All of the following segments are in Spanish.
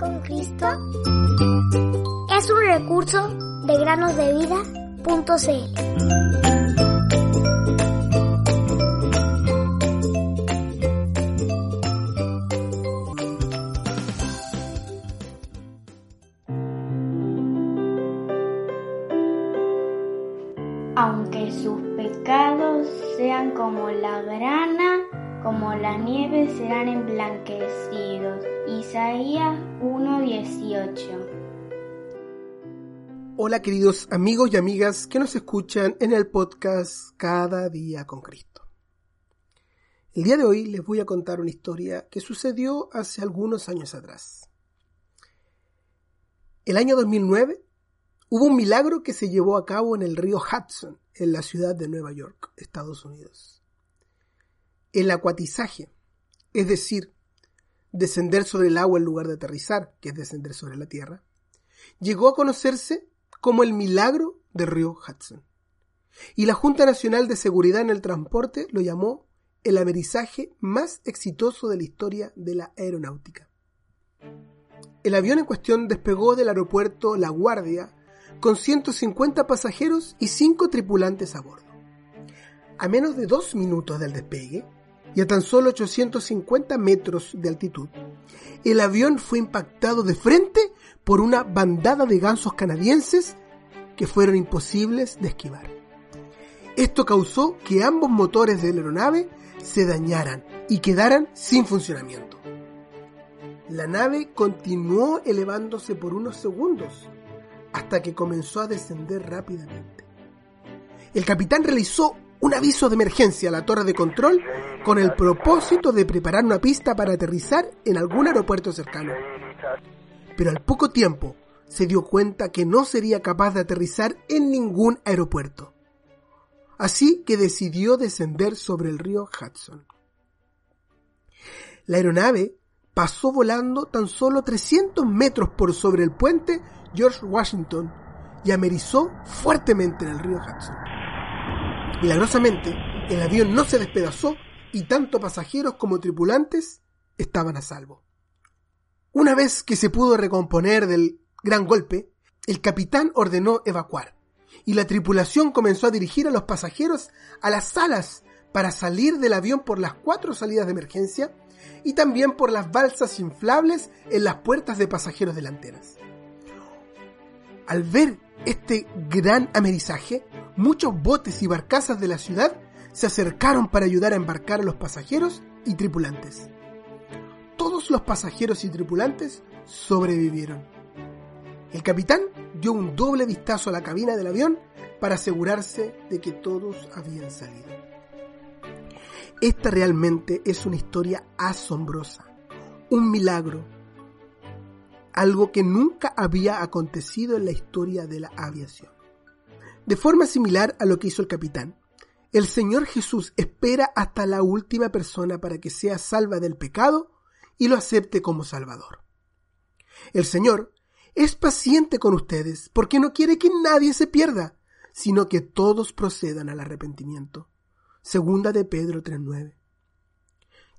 con Cristo es un recurso de granosdevida.cl. Aunque sus pecados sean como la grana, como la nieve serán emblanquecidos. Isaías 1:18 Hola queridos amigos y amigas que nos escuchan en el podcast Cada día con Cristo. El día de hoy les voy a contar una historia que sucedió hace algunos años atrás. El año 2009 hubo un milagro que se llevó a cabo en el río Hudson, en la ciudad de Nueva York, Estados Unidos. El acuatizaje, es decir, descender sobre el agua en lugar de aterrizar, que es descender sobre la tierra, llegó a conocerse como el milagro del río Hudson. Y la Junta Nacional de Seguridad en el Transporte lo llamó el amerizaje más exitoso de la historia de la aeronáutica. El avión en cuestión despegó del aeropuerto La Guardia con 150 pasajeros y 5 tripulantes a bordo. A menos de dos minutos del despegue y a tan solo 850 metros de altitud, el avión fue impactado de frente por una bandada de gansos canadienses que fueron imposibles de esquivar. Esto causó que ambos motores de la aeronave se dañaran y quedaran sin funcionamiento. La nave continuó elevándose por unos segundos hasta que comenzó a descender rápidamente. El capitán realizó un aviso de emergencia a la torre de control con el propósito de preparar una pista para aterrizar en algún aeropuerto cercano. Pero al poco tiempo se dio cuenta que no sería capaz de aterrizar en ningún aeropuerto. Así que decidió descender sobre el río Hudson. La aeronave pasó volando tan solo 300 metros por sobre el puente George Washington y amerizó fuertemente en el río Hudson. Milagrosamente, el avión no se despedazó y tanto pasajeros como tripulantes estaban a salvo. Una vez que se pudo recomponer del gran golpe, el capitán ordenó evacuar y la tripulación comenzó a dirigir a los pasajeros a las salas para salir del avión por las cuatro salidas de emergencia y también por las balsas inflables en las puertas de pasajeros delanteras. Al ver este gran amerizaje, muchos botes y barcazas de la ciudad se acercaron para ayudar a embarcar a los pasajeros y tripulantes. Todos los pasajeros y tripulantes sobrevivieron. El capitán dio un doble vistazo a la cabina del avión para asegurarse de que todos habían salido. Esta realmente es una historia asombrosa, un milagro algo que nunca había acontecido en la historia de la aviación. De forma similar a lo que hizo el capitán, el Señor Jesús espera hasta la última persona para que sea salva del pecado y lo acepte como Salvador. El Señor es paciente con ustedes porque no quiere que nadie se pierda, sino que todos procedan al arrepentimiento. Segunda de Pedro 3.9.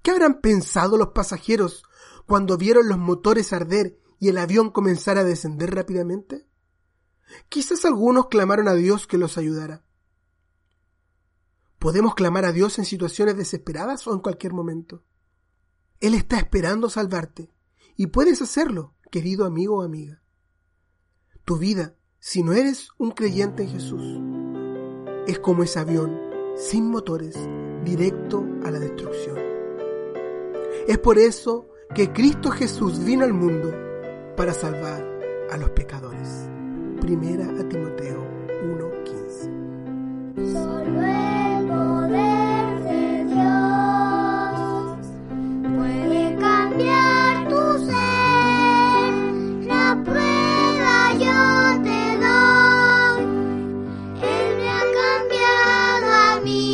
¿Qué habrán pensado los pasajeros cuando vieron los motores arder y el avión comenzara a descender rápidamente? Quizás algunos clamaron a Dios que los ayudara. Podemos clamar a Dios en situaciones desesperadas o en cualquier momento. Él está esperando salvarte y puedes hacerlo, querido amigo o amiga. Tu vida, si no eres un creyente en Jesús, es como ese avión sin motores directo a la destrucción. Es por eso que Cristo Jesús vino al mundo para salvar a los pecadores. Primera a Timoteo 1:15. Solo el poder de Dios puede cambiar tu ser. La prueba yo te doy. Él me ha cambiado a mí.